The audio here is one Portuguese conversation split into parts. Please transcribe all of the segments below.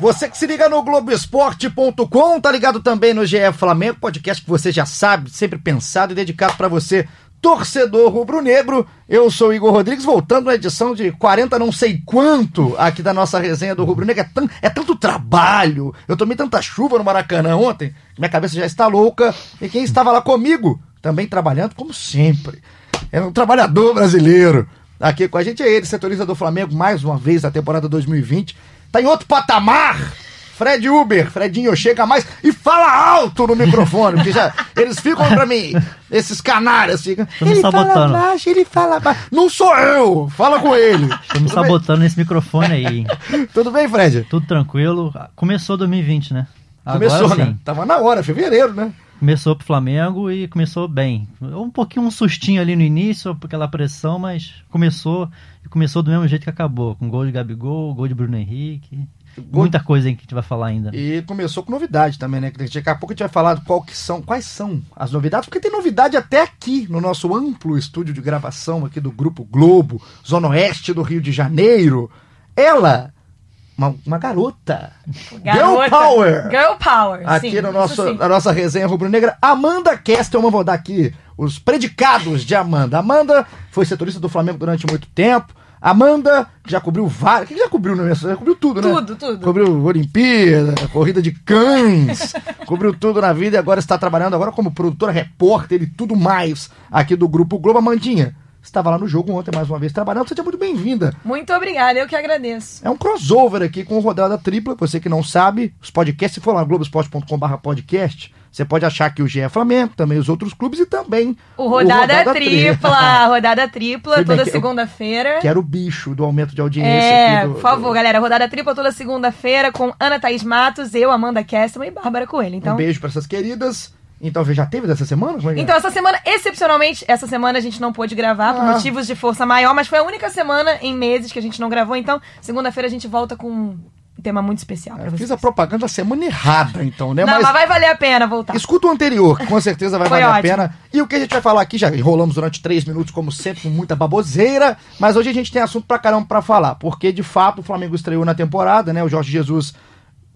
Você que se liga no Globoesporte.com, tá ligado também no GE Flamengo, podcast que você já sabe, sempre pensado e dedicado para você, torcedor rubro-negro. Eu sou Igor Rodrigues, voltando na edição de 40 não sei quanto aqui da nossa resenha do rubro-negro. É, é tanto trabalho, eu tomei tanta chuva no Maracanã ontem, minha cabeça já está louca. E quem estava lá comigo, também trabalhando, como sempre, é um trabalhador brasileiro. Aqui com a gente é ele, setorista do Flamengo, mais uma vez na temporada 2020 tá em outro patamar. Fred Uber, Fredinho, chega mais e fala alto no microfone, porque já, eles ficam pra mim, esses canários ficam. Me ele sabotando. fala baixo, ele fala baixo. Não sou eu, fala com ele. Tô me Tudo sabotando nesse microfone aí. bem? Tudo bem, Fred? Tudo tranquilo. Começou 2020, né? Começou, Agora né? sim. Tava na hora, fevereiro, né? Começou pro Flamengo e começou bem. Um pouquinho um sustinho ali no início, aquela pressão, mas começou e começou do mesmo jeito que acabou. Com gol de Gabigol, gol de Bruno Henrique. Gol- Muita coisa aí que a gente vai falar ainda. E começou com novidade também, né? Daqui a pouco a gente vai falar qual que são, quais são as novidades, porque tem novidade até aqui no nosso amplo estúdio de gravação aqui do Grupo Globo, Zona Oeste do Rio de Janeiro. Ela, uma, uma garota. Girl Power! Girl Power. Aqui sim, no nosso, sim. na nossa resenha rubro-negra, Amanda Kestelman, vou dar aqui os predicados de Amanda. Amanda foi setorista do Flamengo durante muito tempo. Amanda já cobriu vários. O que já cobriu, né? Já cobriu tudo, né? Tudo, tudo. Cobriu Olimpíada, corrida de cães, cobriu tudo na vida e agora está trabalhando agora como produtora, repórter e tudo mais aqui do Grupo Globo. Amandinha, estava lá no jogo ontem mais uma vez trabalhando. Seja muito bem-vinda. Muito obrigada, eu que agradeço. É um crossover aqui com rodada tripla. Você que não sabe, os podcasts, se for lá no globoesporte.com.br podcast, você pode achar que o GE é Flamengo, também os outros clubes e também O Rodada, Tripla, Rodada Tripla, Fui bem, toda que eu- segunda-feira. que era o bicho do aumento de audiência É. Do, por favor, do- galera, Rodada Tripla toda segunda-feira com Ana Thaís Matos, eu, Amanda Kesselman e Bárbara Coelho. Então, Um beijo para essas queridas. Então, já teve dessa semana? É é? então essa semana, excepcionalmente, essa semana a gente não pôde gravar por Ah. motivos de força maior, mas foi a única semana em meses que a gente não gravou, então segunda-feira a gente volta com um tema muito especial pra Eu vocês. fiz a propaganda da semana errada, então, né? Não, mas mas vai valer a pena voltar. Escuta o anterior, que com certeza vai valer a ótimo. pena. E o que a gente vai falar aqui, já enrolamos durante três minutos, como sempre, com muita baboseira, mas hoje a gente tem assunto pra caramba pra falar, porque de fato o Flamengo estreou na temporada, né? O Jorge Jesus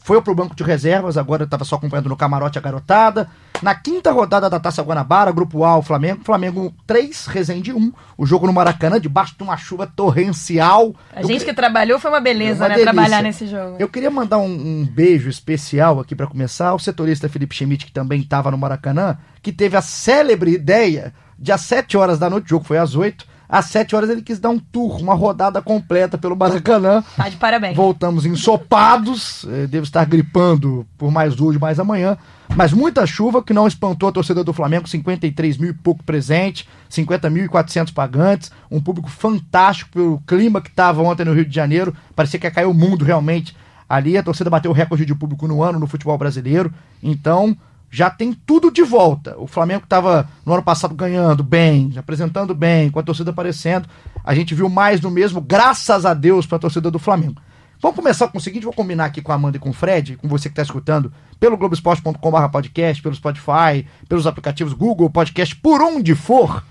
foi pro banco de reservas, agora estava só acompanhando no camarote a garotada. Na quinta rodada da Taça Guanabara, Grupo A, o Flamengo, Flamengo 3, Resende 1. O jogo no Maracanã, debaixo de uma chuva torrencial. A Eu gente que- que trabalhou foi uma beleza, Uma né? delícia. Trabalhar nesse jogo. Eu queria mandar um, um beijo especial aqui pra começar ao setorista Felipe Schmidt, que também estava no Maracanã, que teve a célebre ideia de às 7 horas da noite, o jogo foi às 8, às 7 horas ele quis dar um tour, uma rodada completa pelo Maracanã. Tá de parabéns. Voltamos ensopados, eh, devo estar gripando por mais hoje, mais amanhã. Mas muita chuva que não espantou a torcida do Flamengo, 53 mil e pouco presente, 50.400 pagantes, um público fantástico pelo clima que estava ontem no Rio de Janeiro, parecia que ia cair o mundo realmente ali. A torcida bateu o recorde de público no ano no futebol brasileiro, então já tem tudo de volta. O Flamengo estava no ano passado ganhando bem, apresentando bem, com a torcida aparecendo. A gente viu mais do mesmo, graças a Deus, para a torcida do Flamengo. Vamos começar com o seguinte, vou combinar aqui com a Amanda e com o Fred, com você que está escutando, pelo globoesporte.com.br podcast, pelo Spotify, pelos aplicativos Google Podcast, por onde for.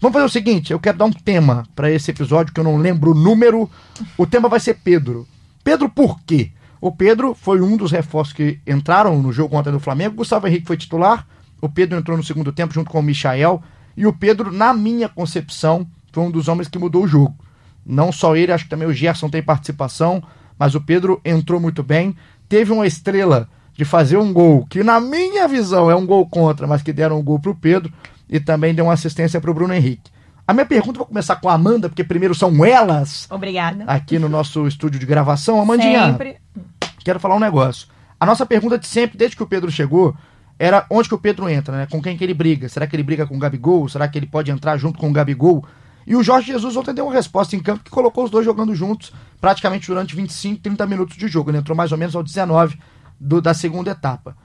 Vamos fazer o seguinte, eu quero dar um tema para esse episódio, que eu não lembro o número. O tema vai ser Pedro. Pedro por quê? O Pedro foi um dos reforços que entraram no jogo ontem do Flamengo. Gustavo Henrique foi titular. O Pedro entrou no segundo tempo junto com o Michael. E o Pedro, na minha concepção, foi um dos homens que mudou o jogo. Não só ele, acho que também o Gerson tem participação. Mas o Pedro entrou muito bem. Teve uma estrela de fazer um gol, que na minha visão é um gol contra, mas que deram um gol pro Pedro. E também deu uma assistência pro Bruno Henrique. A minha pergunta, vou começar com a Amanda, porque primeiro são elas Obrigada. aqui no nosso estúdio de gravação. Amandinha, Sempre. Quero falar um negócio. A nossa pergunta de sempre, desde que o Pedro chegou, era onde que o Pedro entra, né? Com quem que ele briga? Será que ele briga com o Gabigol? Será que ele pode entrar junto com o Gabigol? E o Jorge Jesus ontem deu uma resposta em campo que colocou os dois jogando juntos praticamente durante 25, 30 minutos de jogo. Ele entrou mais ou menos aos 19 do- da segunda etapa.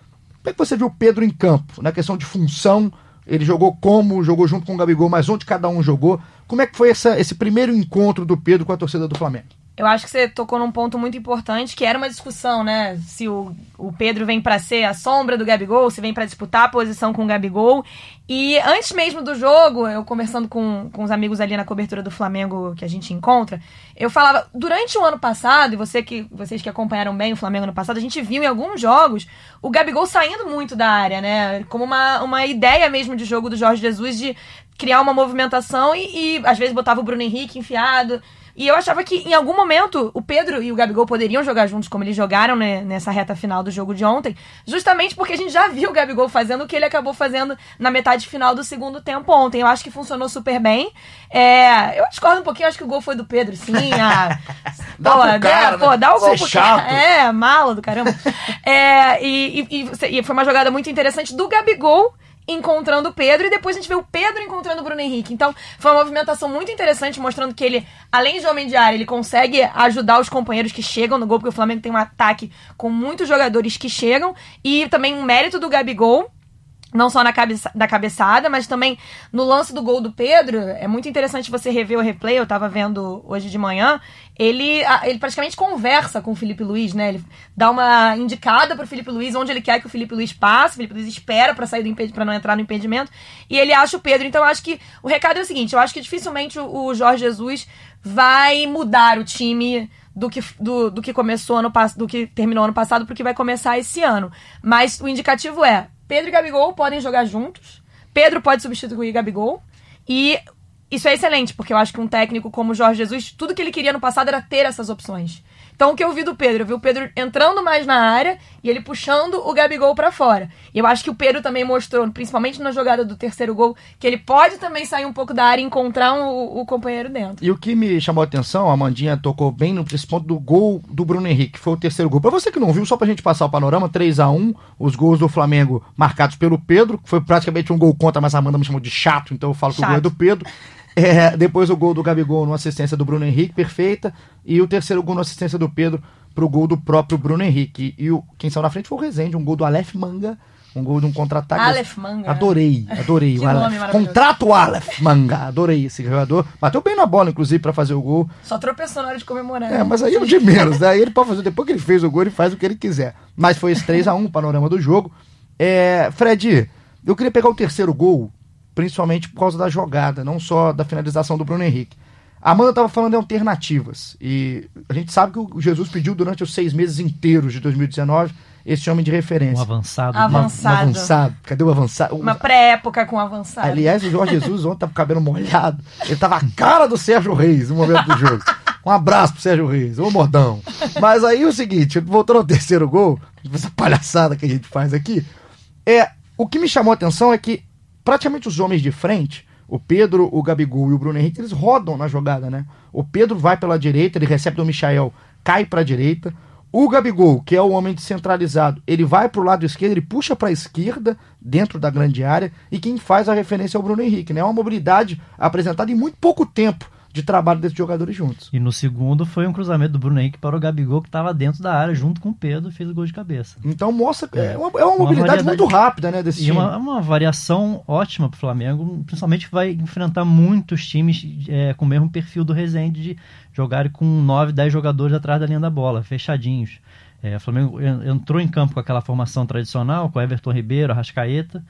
Como é que você viu o Pedro em campo, na questão de função? Ele jogou como, jogou junto com o Gabigol, mas onde cada um jogou? Como é que foi essa, esse primeiro encontro do Pedro com a torcida do Flamengo? Eu acho que você tocou num ponto muito importante, que era uma discussão, né? Se o, o Pedro vem para ser a sombra do Gabigol, se vem para disputar a posição com o Gabigol. E antes mesmo do jogo, eu conversando com, com os amigos ali na cobertura do Flamengo que a gente encontra, eu falava, durante o ano passado, e você que, vocês que acompanharam bem o Flamengo no passado, a gente viu em alguns jogos o Gabigol saindo muito da área, né? Como uma, uma ideia mesmo de jogo do Jorge Jesus de criar uma movimentação e, e às vezes botava o Bruno Henrique enfiado. E eu achava que em algum momento o Pedro e o Gabigol poderiam jogar juntos como eles jogaram né, nessa reta final do jogo de ontem, justamente porque a gente já viu o Gabigol fazendo o que ele acabou fazendo na metade final do segundo tempo ontem. Eu acho que funcionou super bem. É, eu discordo um pouquinho, acho que o gol foi do Pedro, sim. A, dá pô, pro cara, dá, pô, dá o gol pro chato. cara. É, mala do caramba. É, e- e- e foi uma jogada muito interessante do Gabigol encontrando Pedro e depois a gente vê o Pedro encontrando o Bruno Henrique. Então, foi uma movimentação muito interessante, mostrando que ele, além de homem de área, ele consegue ajudar os companheiros que chegam no gol, porque o Flamengo tem um ataque com muitos jogadores que chegam, e também um mérito do Gabigol, não só na cabeça, da cabeçada, mas também no lance do gol do Pedro. É muito interessante você rever o replay, eu tava vendo hoje de manhã. Ele, ele praticamente conversa com o Felipe Luiz, né? Ele dá uma indicada pro Felipe Luiz onde ele quer que o Felipe Luiz passe. O Felipe Luiz espera pra sair do impedimento, para não entrar no impedimento. E ele acha o Pedro. Então eu acho que o recado é o seguinte: eu acho que dificilmente o, Jorge Jesus vai mudar o time do que, do, do que começou ano do que terminou ano passado, porque vai começar esse ano. Mas o indicativo é: Pedro e Gabigol podem jogar juntos. Pedro pode substituir Gabigol. E isso é excelente, porque eu acho que um técnico como Jorge Jesus, tudo que ele queria no passado era ter essas opções. Então o que eu vi do Pedro? Eu vi o Pedro entrando mais na área e ele puxando o Gabigol pra fora. E eu acho que o Pedro também mostrou, principalmente na jogada do terceiro gol, que ele pode também sair um pouco da área e encontrar um- o companheiro dentro. E o que me chamou a atenção, a Amandinha tocou bem no nesse ponto do gol do Bruno Henrique, que foi o terceiro gol. Pra você que não viu, só pra gente passar o panorama, 3 a 1 os gols do Flamengo marcados pelo Pedro, que foi praticamente um gol contra, mas a Amanda me chamou de chato, então eu falo que o Chato. gol é do Pedro. É, depois o gol do Gabigol numa assistência do Bruno Henrique, perfeita. E o terceiro gol na assistência do Pedro pro gol do próprio Bruno Henrique. E o, quem saiu na frente foi o Rezende, um gol do Aleph Manga, um gol de um contra-ataque. Aleph Manga. Adorei, adorei. Que o Aleph. Contrato Aleph Manga, adorei esse jogador. Bateu bem na bola, inclusive, pra fazer o gol. Só tropeçou na hora de comemorar. É, mas aí é o de menos, né? Aí ele pode fazer, depois que ele fez o gol, ele faz o que ele quiser. Mas foi esse 3x1, o panorama do jogo. É, Fred, eu queria pegar o terceiro gol, principalmente por causa da jogada, não só da finalização do Bruno Henrique. A Amanda estava falando de alternativas. E a gente sabe que o Jesus pediu durante os seis meses inteiros de 2019 esse homem de Um referência. avançado. Avan- Uma- um avançado. avançado. Cadê o avançado? Uma pré-época com avançado. Aliás, o Jorge Jesus ontem tava com o cabelo molhado. Ele tava a cara do Sérgio Reis no momento do jogo. Um abraço pro Sérgio Reis, ô mordão. Mas aí o seguinte, voltando ao terceiro gol, essa palhaçada que a gente faz aqui, é o que me chamou a atenção é que praticamente os homens de frente, o Pedro, o Gabigol e o Bruno Henrique, eles rodam na jogada, né? O Pedro vai pela direita, ele recebe do Michael, cai pra direita. O Gabigol, que é o homem descentralizado, ele vai pro lado esquerdo, ele puxa pra esquerda, dentro da grande área, e quem faz a referência é o Bruno Henrique, né? É uma mobilidade apresentada em muito pouco tempo de trabalho desses jogadores juntos. E no segundo foi um cruzamento do Bruno Henrique para o Gabigol, que estava dentro da área, junto com o Pedro, e fez o gol de cabeça. Então mostra. É uma, é uma mobilidade muito rápida, né? Desse E time. uma, uma variação ótima para o Flamengo, principalmente que vai enfrentar muitos times é, com o mesmo perfil do Rezende de jogarem com 9, 10 jogadores atrás da linha da bola, fechadinhos. É, o Flamengo en- entrou em campo com aquela formação tradicional, com Everton Ribeiro, Arrascaeta,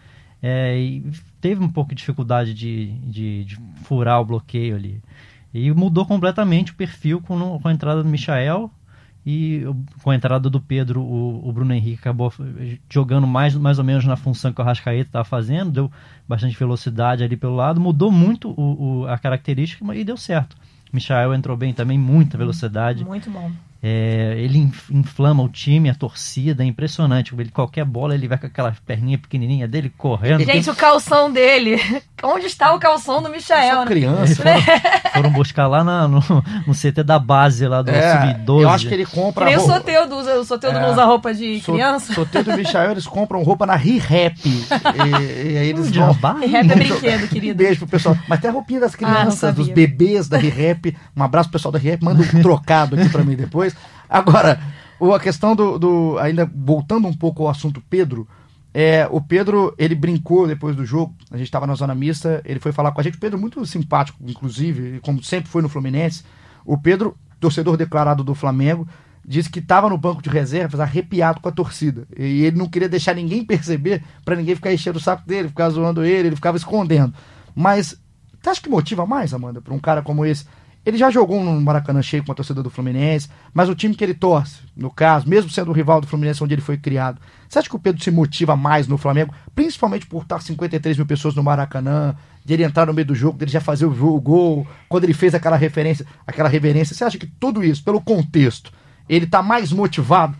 é, e teve um pouco de dificuldade de, de, de furar o bloqueio ali. E mudou completamente o perfil com, com a entrada do Michael e com a entrada do Pedro, o, o Bruno Henrique acabou jogando mais, mais ou menos na função que o Arrascaeta estava fazendo, deu bastante velocidade ali pelo lado, mudou muito o, o- a característica e deu certo. Michael entrou bem também, muita velocidade. Muito bom. É, ele inf- inflama o time, a torcida, é impressionante. Ele, qualquer bola ele vai com aquela perninha pequenininha dele correndo. Gente, o calção dele. Onde está o calção do Michael? Só né? criança. Eles foram, foram buscar lá na- no, no CT da base lá do É, Sub-12. eu acho que ele Que compra nem o roupa. Soteudo usa. O Soteudo É. não usa roupa de So- criança. Soteldo e Michael, eles compram roupa na Re-Rap. E, e aí eles De vão. jabá? E rap é brinquedo, Um querido. beijo pro pessoal. Mas tem a roupinha das Ah, crianças, sabia. dos bebês da Re-Rap. Um abraço pro pessoal da Re-Rap. Manda um trocado aqui pra mim depois. Agora, a questão do, do- Ainda voltando um pouco ao assunto Pedro. É, o Pedro, ele brincou depois do jogo, a gente estava na zona mista, ele foi falar com a gente, o Pedro muito simpático, inclusive, como sempre foi no Fluminense. O Pedro, torcedor declarado do Flamengo, disse que estava no banco de reservas arrepiado com a torcida. E ele não queria deixar ninguém perceber, para ninguém ficar enchendo o saco dele, ficar zoando ele, ele ficava escondendo. Mas, você acha que motiva mais, Amanda, para um cara como esse? Ele já jogou no Maracanã cheio com a torcida do Fluminense, mas o time que ele torce, no caso, mesmo sendo o rival do Fluminense onde ele foi criado, você acha que o Pedro se motiva mais no Flamengo, principalmente por estar 53 mil pessoas no Maracanã, de ele entrar no meio do jogo, dele já fazer o, jogo, o gol, quando ele fez aquela referência, aquela reverência, você acha que tudo isso, pelo contexto, ele está mais motivado?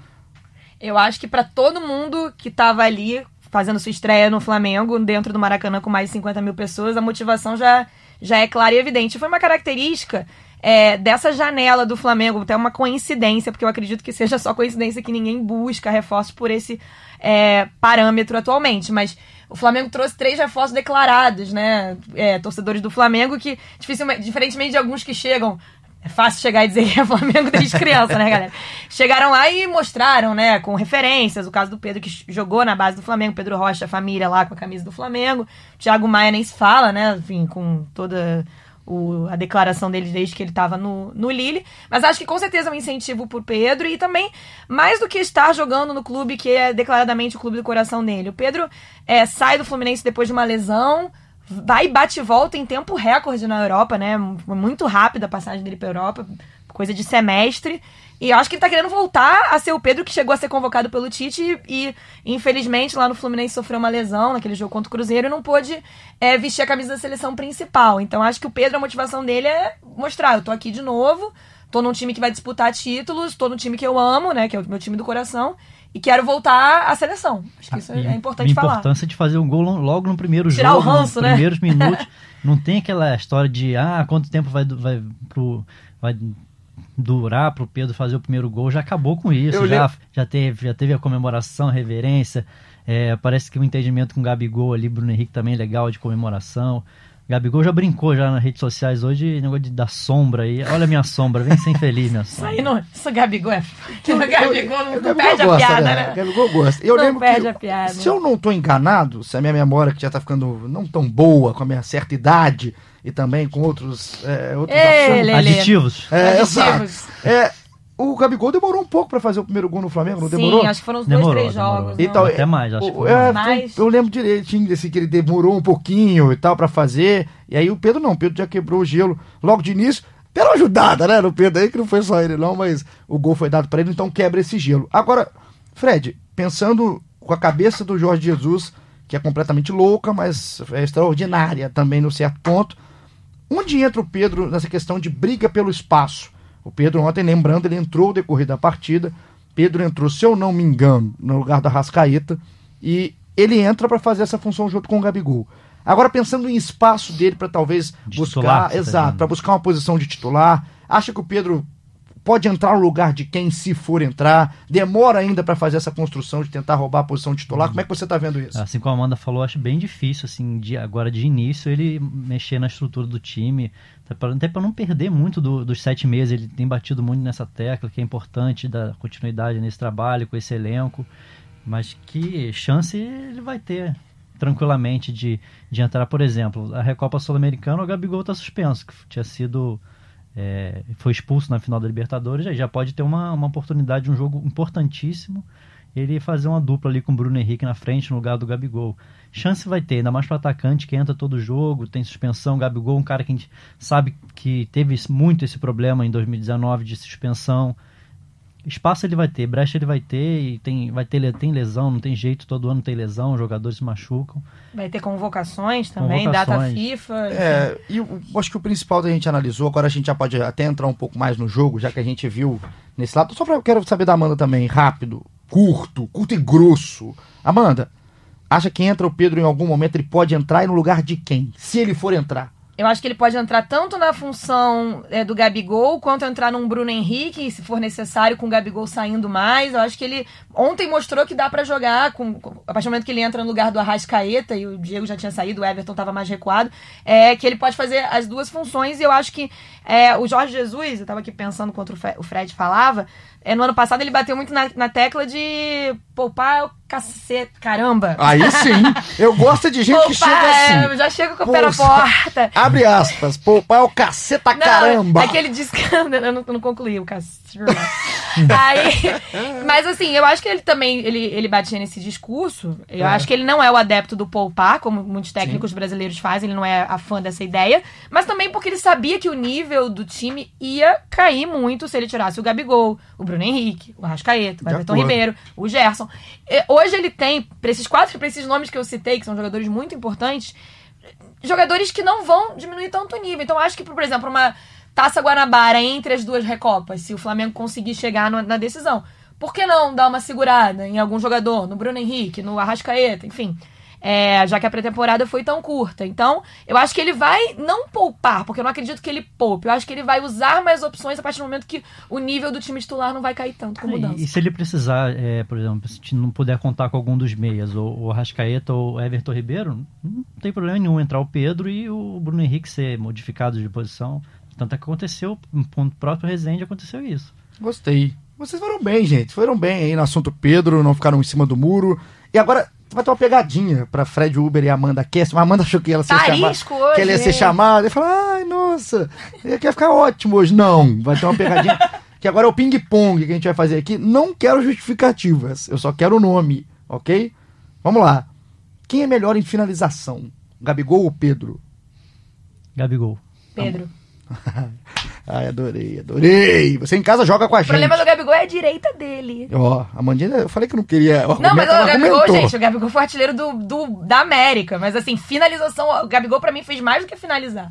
Eu acho que para todo mundo que estava ali fazendo sua estreia no Flamengo, dentro do Maracanã com mais de 50 mil pessoas, a motivação já já é clara e evidente. Foi uma característica é, dessa janela do Flamengo, até uma coincidência, porque eu acredito que seja só coincidência que ninguém busca reforços por esse é, parâmetro atualmente. Mas o Flamengo trouxe três reforços declarados, né? É, torcedores do Flamengo que, dificilmente, diferentemente de alguns que chegam é fácil chegar e dizer que é Flamengo desde criança, né, galera? Chegaram lá e mostraram, né, com referências, o caso do Pedro que jogou na base do Flamengo, Pedro Rocha, a família lá com a camisa do Flamengo. Thiago Maia nem se fala, né, enfim, com toda o, a declaração dele desde que ele estava no, no Lille. Mas acho que com certeza é um incentivo por Pedro e também, mais do que estar jogando no clube que é declaradamente o clube do coração dele. O Pedro é, sai do Fluminense depois de uma lesão vai e bate e volta em tempo recorde na Europa, né? Muito rápida a passagem dele pra Europa, coisa de semestre. E acho que ele tá querendo voltar a ser o Pedro que chegou a ser convocado pelo Tite e, infelizmente, lá no Fluminense sofreu uma lesão naquele jogo contra o Cruzeiro e não pôde é, vestir a camisa da seleção principal. Então acho que o Pedro, a motivação dele é mostrar, eu tô aqui de novo, tô num time que vai disputar títulos, tô num time que eu amo, né? Que é o meu time do coração e quero voltar à seleção. Acho que isso é importante falar. A importância de fazer um gol logo no primeiro Tirar jogo, o ranço, nos né? primeiros minutos. Não tem aquela história de ah, quanto tempo vai, vai, pro, vai durar para o Pedro fazer o primeiro gol. Já acabou com isso. Eu Já, já, teve, já teve a comemoração, a reverência. É, parece que o entendimento com o Gabigol ali, Bruno Henrique também é legal de comemoração. Gabigol já brincou já nas redes sociais hoje, negócio de dar sombra aí. Olha a minha sombra, vem ser infeliz minha Isso sombra. aí não. Isso Gabigol é. O Gabigol não, O não Gabigol perde a gosta, piada, né? né? Gabigol gosta. Eu Não lembro perde que, a piada. se eu não estou enganado, se a minha memória que já está ficando não tão boa com a minha certa idade e também com outros, é, outros Ei. Lelê. Aditivos. É, Aditivos. exato. É, o Gabigol demorou um pouco para fazer o primeiro gol no Flamengo, não Sim, demorou? acho que foram os dois, Demorou, três demorou. jogos. Então, não. Até mais, acho que O- é, mais. Eu lembro direitinho desse que ele demorou um pouquinho e tal pra fazer. E aí o Pedro não, o Pedro já quebrou o gelo logo de início. Uma ajudada, né, no Pedro aí, que não foi só ele não, mas o gol foi dado pra ele, então quebra esse gelo. Agora, Fred, pensando com a cabeça do Jorge Jesus, que é completamente louca, mas é extraordinária também no certo ponto, onde entra o Pedro nessa questão de briga pelo espaço? O Pedro ontem, lembrando, ele entrou no decorrer da partida. Pedro entrou, se eu não me engano, no lugar da Rascaeta. E ele entra para fazer essa função junto com o Gabigol. Agora, pensando em espaço dele para talvez De buscar. titular, tá exato, dizendo. para buscar uma posição de titular. Acha que o Pedro pode entrar no lugar de quem, se for entrar? Demora ainda para fazer essa construção de tentar roubar a posição titular? Como é que você está vendo isso? Assim como a Amanda falou, acho bem difícil, assim, de, agora de início, ele mexer na estrutura do time. Até para não perder muito do- dos sete meses, ele tem batido muito nessa tecla, que é importante dar continuidade nesse trabalho, com esse elenco. Mas que chance ele vai ter tranquilamente de, de entrar, por exemplo, a Recopa Sul-Americana, o Gabigol está suspenso, que tinha sido. É, foi expulso na final da Libertadores, aí já pode ter uma, uma oportunidade de um jogo importantíssimo ele fazer uma dupla ali com o Bruno Henrique na frente no lugar do Gabigol. Chance vai ter, ainda mais para atacante que entra todo jogo, tem suspensão. Gabigol, um cara que a gente sabe que teve muito esse problema em 2019 de suspensão. Espaço ele vai ter, brecha ele vai ter, e tem, vai ter, tem lesão, não tem jeito, todo ano tem lesão, os jogadores se machucam. Vai ter convocações também, data Convocações. FIFA. É, e eu acho que o principal da gente analisou, agora a gente já pode até entrar um pouco mais no jogo, já que a gente viu nesse lado. Só pra, eu quero saber da Amanda também, rápido, curto, curto e grosso. Amanda, acha que entra o Pedro em algum momento, ele pode entrar e no lugar de quem? Se ele for entrar. Eu acho que ele pode entrar tanto na função é, do Gabigol, quanto entrar num Bruno Henrique, se for necessário, com o Gabigol saindo mais. Eu acho que ele ontem mostrou que dá pra jogar, com, com- a partir do momento que ele entra no lugar do Arrascaeta, e o Diego já tinha saído, o Everton tava mais recuado, é que ele pode fazer as duas funções. E eu acho que é, o Jorge Jesus, eu tava aqui pensando enquanto o Fe- o Fred falava, é, no ano passado ele bateu muito na, na tecla de poupar é o cacete, caramba. Aí sim. Eu gosto de gente que chega Poupar, é, assim. já chega com o pé na porta. Abre aspas. Poupar é o caceta Não, caramba. É que ele disse que eu não, não concluí o caso. Aí, mas assim, eu acho que ele também ele, ele batia nesse discurso. Eu É. acho que ele não é o adepto do poupar, como muitos técnicos brasileiros fazem, ele não é a fã dessa ideia. Mas também porque ele sabia que o nível do time ia cair muito se ele tirasse o Gabigol, o Bruno Henrique, o Arrascaeta, o Everton. Ribeiro, o Gerson. Hoje ele tem, pra esses quatro, pra esses nomes que eu citei, que são jogadores muito importantes, jogadores que não vão diminuir tanto o nível. Então, acho que, por exemplo, uma Taça Guanabara entre as duas Recopas, se o Flamengo conseguir chegar na decisão, por que não dar uma segurada em algum jogador, no Bruno Henrique, no Arrascaeta, enfim. É, já que a pré-temporada foi tão curta. Então, eu acho que ele vai não poupar, porque eu não acredito que ele poupe. Eu acho que ele vai usar mais opções a partir do momento que o nível do time titular não vai cair tanto com mudança. E, e se ele precisar, é, por exemplo, se não puder contar com algum dos meias, ou o Arrascaeta ou o Everton Ribeiro, não tem problema nenhum entrar o Pedro e o Bruno Henrique ser modificado de posição. Tanto é que aconteceu, com o próprio Rezende aconteceu isso. Gostei. Vocês foram bem, gente. Foram bem aí no assunto Pedro, não ficaram em cima do muro. E agora vai ter uma pegadinha pra Fred Uber e Amanda Kess. Mas a Amanda achou que ela ia ser Tá chamada. hoje, Que ela ia ser chamada. E falou, ai, nossa, ia quer ficar ótimo hoje. Não, vai ter uma pegadinha. que agora é o ping-pong que a gente vai fazer aqui. Não quero justificativas. Eu só quero o nome, ok? Vamos lá. Quem é melhor em finalização? Gabigol ou Pedro? Gabigol. Pedro. Ai, adorei, adorei. Você em casa joga com a O gente. problema do Gabigol é a direita dele. Ó, a Mandinha, eu falei que não queria. O Não, mas o Gabigol, argumentou. gente, o Gabigol foi artilheiro do, do- da América. Mas assim, finalização, o Gabigol pra mim fez mais do que finalizar.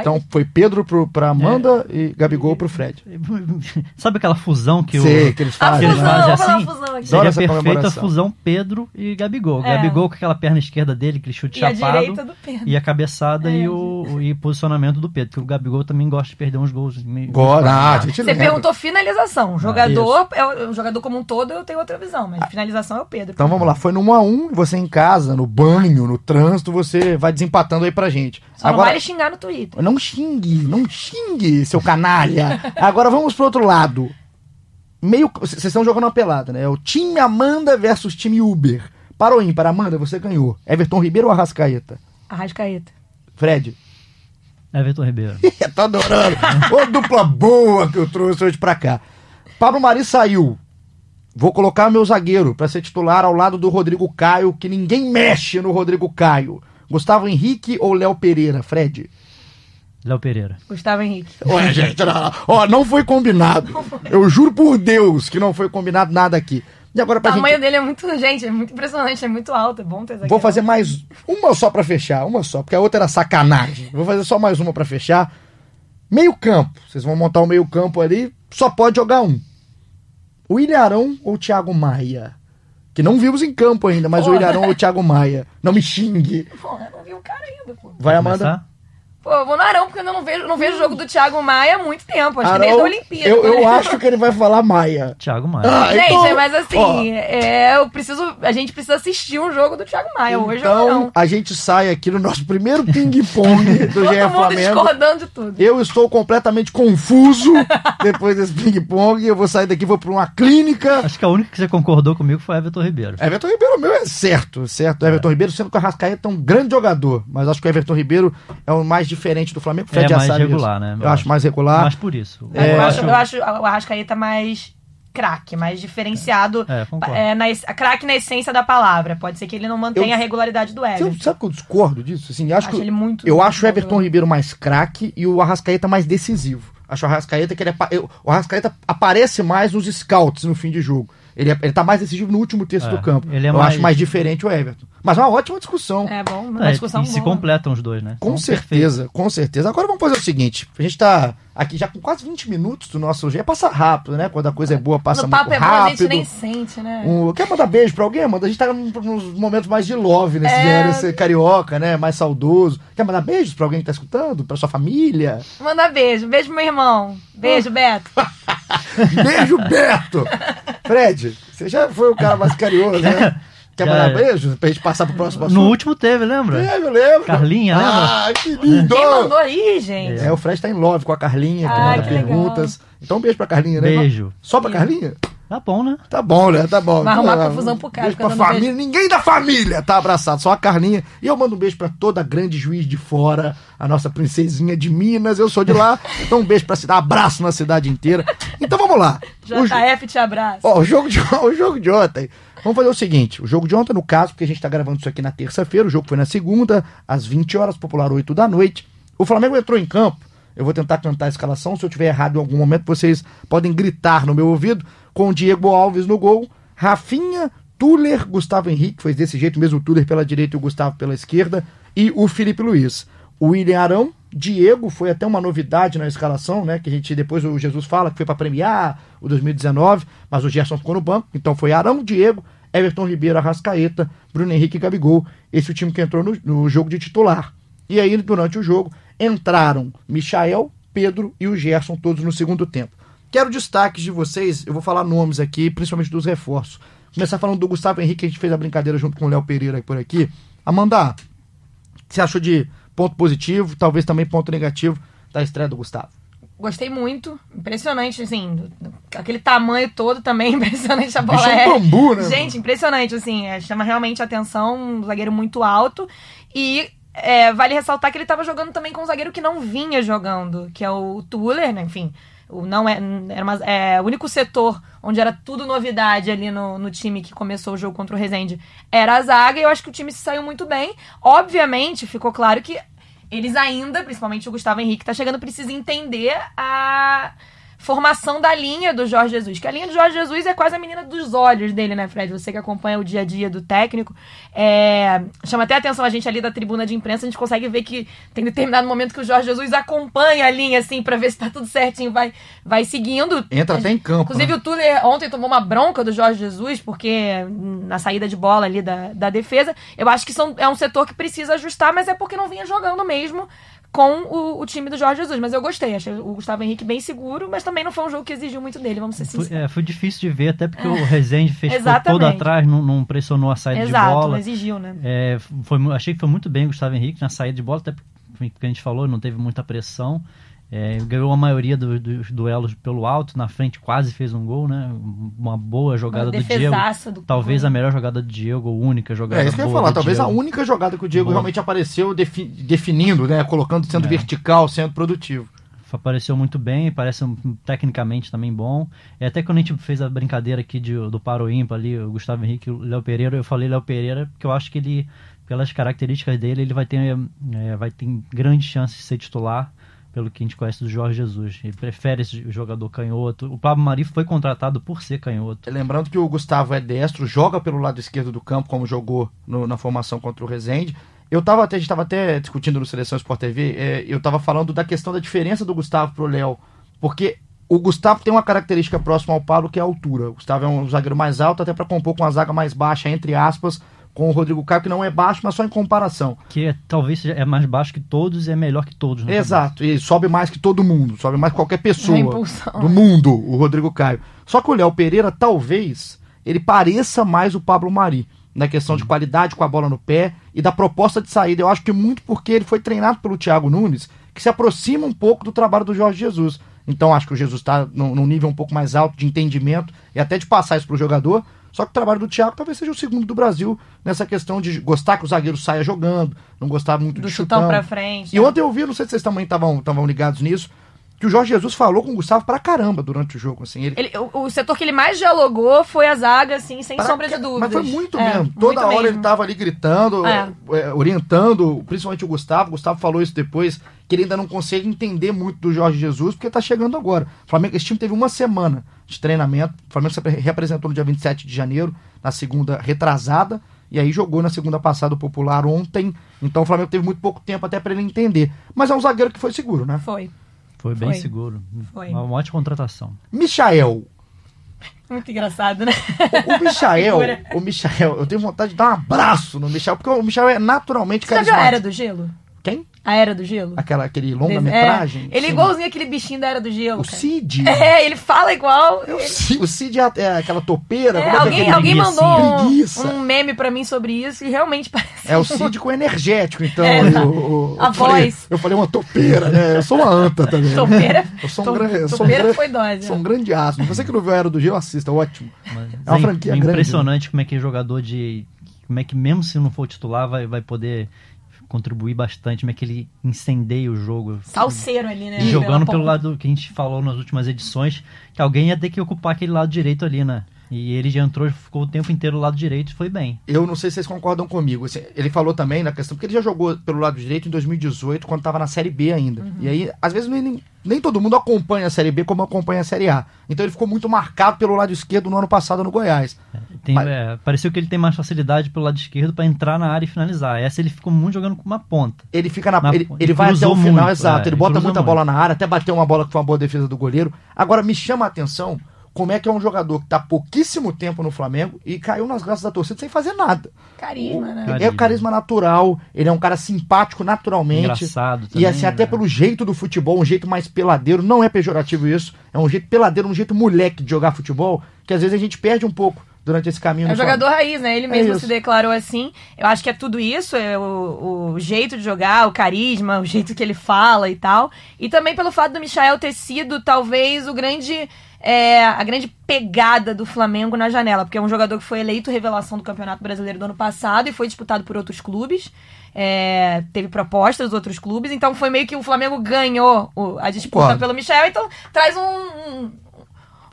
Então foi Pedro pro, pra Amanda e Gabigol pro Fred. Sabe aquela fusão que Sei, o. que eles A fazem. Eles fusão, né? fazem assim? uma fusão aqui. Adoro Seria perfeita a fusão Pedro e Gabigol. É. Gabigol com aquela perna esquerda dele, aquele chute E a chapado. direita do Pedro. E a cabeçada É, e o e posicionamento do Pedro. Porque o Gabigol também gosta de perder uns gols. Agora, ah, a Você lembra. perguntou finalização. O jogador, é o, o jogador como um todo, eu tenho outra visão, mas finalização é o Pedro. Então vamos lá, foi no 1x1, você em casa, no banho, no trânsito, você vai desempatando aí pra gente. Só não Agora, vale xingar no Twitter. Não xingue, não xingue, seu canalha. Agora vamos pro outro lado. Meio, vocês estão jogando uma pelada, né? É o time Amanda versus time Uber. Parou ímpar, Amanda, você ganhou. Everton Ribeiro ou Arrascaeta? Arrascaeta. Fred? Everton Ribeiro. tá adorando. Ô dupla boa que eu trouxe hoje pra cá. Pablo Mari saiu. Vou colocar meu zagueiro pra ser titular ao lado do Rodrigo Caio, que ninguém mexe no Rodrigo Caio. Gustavo Henrique ou Léo Pereira, Fred? Léo Pereira. Gustavo Henrique. Ué, gente, não, ó, não foi combinado. Eu juro por Deus que não foi combinado nada aqui. E agora O pra tamanho gente... dele é muito, gente, é muito impressionante, é muito alto, é bom ter zagueiro. Vou fazer mais uma só pra fechar, uma só, porque a outra era sacanagem. Vou fazer só mais uma pra fechar. Meio campo, vocês vão montar o meio campo ali, só pode jogar um. O Ilharão ou o Thiago Maia? Que não vimos em campo ainda, mas o Porra. Ilharão ou o Thiago Maia. Não me xingue. Pô, eu não vi o cara ainda, pô. Vai, Amanda. começar? Pô, eu vou no Arão, porque eu não vejo, não vejo o jogo do Thiago Maia há muito tempo. Acho que Arão, desde a Olimpíada. eu, eu acho que ele vai falar Maia. Thiago Maia. Ah, Gente, então, mas assim, é, eu preciso. A gente precisa assistir um jogo do Thiago Maia hoje ou Então, não. a gente sai aqui no nosso primeiro ping-pong do Todo GE mundo Flamengo. discordando de tudo. Eu estou completamente confuso depois desse ping-pong. Eu vou sair daqui, vou para uma clínica. Acho que a única que você concordou comigo foi Everton Ribeiro. Everton Ribeiro, meu, é certo, certo. Everton Ribeiro, sendo que o Arrascaeta é um grande jogador, mas acho que o Everton Ribeiro é o mais diferente do Flamengo. O Fred É já mais sabe regular, isso. né? Eu Eu acho acho. mais regular. Mas por isso. É, eu, eu acho, eu acho o Arrascaeta mais craque, mais diferenciado. É, concordo. É, na, craque na essência da palavra. Pode ser que ele não mantenha a regularidade do Você Everton. sabe que eu discordo disso? Assim, acho Acho que ele muito- eu muito acho o Everton. Ribeiro mais craque e o Arrascaeta mais decisivo. Acho o Arrascaeta que ele é, eu- o Arrascaeta aparece mais nos scouts no fim de jogo. Ele, é- ele tá mais decisivo no último terço É, do campo. ele é eu mais- acho mais diferente o Everton. Mas é uma ótima discussão. É bom, uma É, discussão e se boa. completam os dois, né? Com Então, certeza, com certeza. Agora vamos fazer o seguinte: a gente tá aqui já com quase 20 minutos do nosso dia. Passa rápido, né? Quando a coisa é boa, passa No muito papo é bom, a rápido. gente nem sente, né? Um- quer mandar beijo pra alguém, Amanda? A gente tá nos momentos mais de love nesse É. esse carioca, né? Mais saudoso. Quer mandar beijos pra alguém que tá escutando? Pra sua família? Manda beijo. Beijo pro meu irmão. Beijo, Beto. Beijo, Beto! Fred, você já foi o cara mais carinhoso, né? Quer mandar é. beijo pra gente passar pro próximo assunto? No último teve, lembra? É, eu lembro. Carlinha, lembra? Ah, que lindo! Quem mandou aí, gente? É, o Fred tá em love com a Carlinha, que Ah, manda que perguntas. Então um beijo pra Carlinha, né? Beijo. Só pra Carlinha? Tá bom, né? Tá bom, né? Tá bom. Vai arrumar Então, confusão pro cara, Beijo pra família. Ninguém da família tá abraçado, só a Carlinha. E eu mando um beijo pra toda a grande juiz de fora, a nossa princesinha de Minas. Eu sou de lá. Então um beijo pra cidade, abraço na cidade inteira. Então vamos lá. O JF te abraça. Ó, o jogo, de, o jogo de ontem. Vamos fazer o seguinte: o jogo de ontem, no caso, porque a gente tá gravando isso aqui na terça-feira, o jogo foi na segunda, às 20 horas, popular 8 da noite. O Flamengo entrou em campo. Eu vou tentar cantar a escalação. Se eu tiver errado em algum momento, vocês podem gritar no meu ouvido. Com o Diego Alves no gol, Rafinha, Tuller, Gustavo Henrique, foi desse jeito mesmo, o Tuller pela direita e o Gustavo pela esquerda, e o Felipe Luiz. O William Arão, Diego, foi até uma novidade na escalação, né? Que a gente depois o Jesus fala que foi para premiar o 2019, mas o Gerson ficou no banco, então foi Arão, Diego, Everton Ribeiro, Arrascaeta, Bruno Henrique e Gabigol. Esse é o time que entrou no, no jogo de titular. E aí, durante o jogo, entraram Michael, Pedro e o Gerson, todos no segundo tempo. Quero destaques de vocês, eu vou falar nomes aqui, principalmente dos reforços. Começar falando do Gustavo Henrique, que a gente fez a brincadeira junto com o Léo Pereira por aqui. Amanda, você achou de ponto positivo, talvez também ponto negativo da estreia do Gustavo? Gostei muito. Impressionante, assim. aquele tamanho todo também, impressionante a bola Bicho é um aérea. bambu, né? Gente, impressionante, assim. é, chama realmente a atenção. Um zagueiro muito alto. E é, vale ressaltar que ele estava jogando também com um zagueiro que não vinha jogando, que é o Tuller, né? Enfim. Não é, era uma- é, o único setor onde era tudo novidade ali no, no time que começou o jogo contra o Rezende era a zaga, e eu acho que o time se saiu muito bem. Obviamente, ficou claro que eles ainda, principalmente o Gustavo Henrique, tá chegando, precisa entender a formação da linha do Jorge Jesus. Que a linha do Jorge Jesus é quase a menina dos olhos dele, né, Fred? Você que acompanha o dia a dia do técnico. É, Chama até a atenção a gente ali da tribuna de imprensa, a gente consegue ver que tem determinado momento que o Jorge Jesus acompanha a linha, assim, pra ver se tá tudo certinho, vai, vai seguindo. Entra até em campo. Inclusive, né? o Tuller ontem tomou uma bronca do Jorge Jesus, porque na saída de bola ali da, da defesa, eu acho que são, é um setor que precisa ajustar, mas é porque não vinha jogando mesmo com o, o time do Jorge Jesus. Mas eu gostei, achei o Gustavo Henrique bem seguro, mas também não foi um jogo que exigiu muito dele, vamos ser Foi, sinceros. é, foi difícil de ver, até porque o Rezende fez todo atrás, não, não pressionou a saída Exato, de não bola. exigiu, né? É, foi, achei que foi muito bem o Gustavo Henrique na saída de bola, até porque a gente falou, não teve muita pressão. É, ganhou a maioria do- dos duelos pelo alto, na frente quase fez um gol, né? Uma boa jogada Uma do Diego. do Talvez a melhor jogada do Diego, ou única jogada É isso que eu ia falar. Talvez a Diego. única jogada que o Diego Boa. realmente apareceu defi- definindo, né? Colocando, sendo É. vertical, sendo produtivo. apareceu muito bem, parece um- tecnicamente também bom. É, até quando a gente fez a brincadeira aqui de, do Paro Ímpar ali, o Gustavo Henrique e o Léo Pereira, eu falei Léo Pereira porque eu acho que ele, pelas características dele, ele vai ter, é, vai ter grande chance de ser titular, pelo que a gente conhece do Jorge Jesus. Ele prefere esse jogador canhoto. O Pablo Mari foi contratado por ser canhoto. Lembrando que o Gustavo é destro, joga pelo lado esquerdo do campo, como jogou no- na formação contra o Rezende. Eu tava até, a gente estava até discutindo no Seleção Sport TV, é, eu estava falando da questão da diferença do Gustavo pro Léo, porque o Gustavo tem uma característica próxima ao Paulo, que é a altura. O Gustavo é um zagueiro mais alto, até para compor com a zaga mais baixa, entre aspas, com o Rodrigo Caio, que não é baixo, mas só em comparação. Que é- talvez seja, é mais baixo que todos e é melhor que todos. né? Exato, e sobe mais que todo mundo, sobe mais que qualquer pessoa do é. mundo, o Rodrigo Caio. Só que o Léo Pereira, talvez, ele pareça mais o Pablo Mari, na questão de qualidade com a bola no pé e da proposta de saída. Eu acho que muito porque ele foi treinado pelo Thiago Nunes, que se aproxima um pouco do trabalho do Jorge Jesus. Então acho que o Jesus está num, num nível um pouco mais alto de entendimento e até de passar isso pro jogador. Só que o trabalho do Thiago talvez seja o segundo do Brasil nessa questão de gostar que o zagueiro saia jogando, não gostar muito Do de chutão chutão. pra frente. E ontem eu vi, não sei se vocês também estavam estavam ligados nisso, que o Jorge Jesus falou com o Gustavo pra caramba durante o jogo. Assim, ele, Ele- o, o setor que ele mais dialogou foi a zaga, assim, sem pra sombra ca- de dúvidas. Mas foi muito É, mesmo. Toda muito hora mesmo. ele tava ali gritando, É. é, orientando, principalmente o Gustavo. O Gustavo falou isso depois, que ele ainda não consegue entender muito do Jorge Jesus, porque tá chegando agora. O Flamengo, esse time teve uma semana de treinamento. O Flamengo se representou no dia 27 de janeiro, na segunda retrasada. E aí jogou na segunda passada o popular ontem. Então o Flamengo teve muito pouco tempo até pra ele entender. Mas é um zagueiro que foi seguro, né? Foi. Foi bem Foi. seguro. Foi. Uma, uma ótima contratação. Michael, Muito engraçado, né? O Michael, Figura. o Michael, eu tenho vontade de dar um abraço no Michael, porque o Michael é naturalmente Você já viu a carismático. Era do Gelo? Quem? A Era do Gelo? Aquela, aquele longa-metragem? É, ele é igualzinho aquele bichinho da Era do Gelo. O cara. Cid. É, ele fala igual. É o Ele- Cid, o Cid é, é aquela topeira. É, é é alguém alguém mandou um, um meme pra mim sobre isso e realmente parece. É o Cid com energético, então. É, eu, tá. eu- A eu falei- voz. eu falei uma topeira, né? Eu sou uma anta também. né? Topeira. Eu sou um to- grande. um topeira grande- foi dose. Sou um grande asno. Você que não viu a Era do Gelo, assista, é ótimo. Mas É uma é franquia grande, né? impressionante como é que jogador de. Como é que, mesmo se não for titular, vai, vai poder contribuir bastante, como é que ele incendeia o jogo. Salseiro ali, né? E jogando pelo lado que a gente falou nas últimas edições, que alguém ia ter que ocupar aquele lado direito ali, né? E ele já entrou, ficou o tempo inteiro do lado direito e foi bem. Eu não sei se vocês concordam comigo. assim, ele falou também na questão, porque ele já jogou pelo lado direito em 2018, quando estava na Série B ainda. Uhum. E aí, às vezes, nem, nem todo mundo acompanha a Série B como acompanha a Série A. Então ele ficou muito marcado pelo lado esquerdo no ano passado no Goiás. Tem, Mas- é, pareceu que ele tem mais facilidade pelo lado esquerdo para entrar na área e finalizar. Essa ele ficou muito jogando com uma ponta. Ele fica na. Na- ele, ele vai até o final, muito, exato. é, ele bota muita bola na área, até bateu uma bola que foi uma boa defesa do goleiro. Agora, me chama a atenção como é que é um jogador que tá pouquíssimo tempo no Flamengo e caiu nas graças da torcida sem fazer nada. Carisma, né? Carisma. É o carisma natural, ele é um cara simpático naturalmente. Engraçado E também, assim, até né? pelo jeito do futebol, um jeito mais peladeiro, não é pejorativo isso, é um jeito peladeiro, um jeito moleque de jogar futebol, que às vezes a gente perde um pouco durante esse caminho. É o jogador raiz, né? Ele mesmo isso. se declarou assim. Eu acho que é tudo isso, é o, o jeito de jogar, o carisma, o jeito que ele fala e tal. E também pelo fato do Michael ter sido, talvez, o grande. É, a grande pegada do Flamengo na janela, porque é um jogador que foi eleito revelação do Campeonato Brasileiro do ano passado e foi disputado por outros clubes. É, teve propostas dos outros clubes, então foi meio que o Flamengo ganhou a disputa Concordo. pelo Michel, então traz um, um,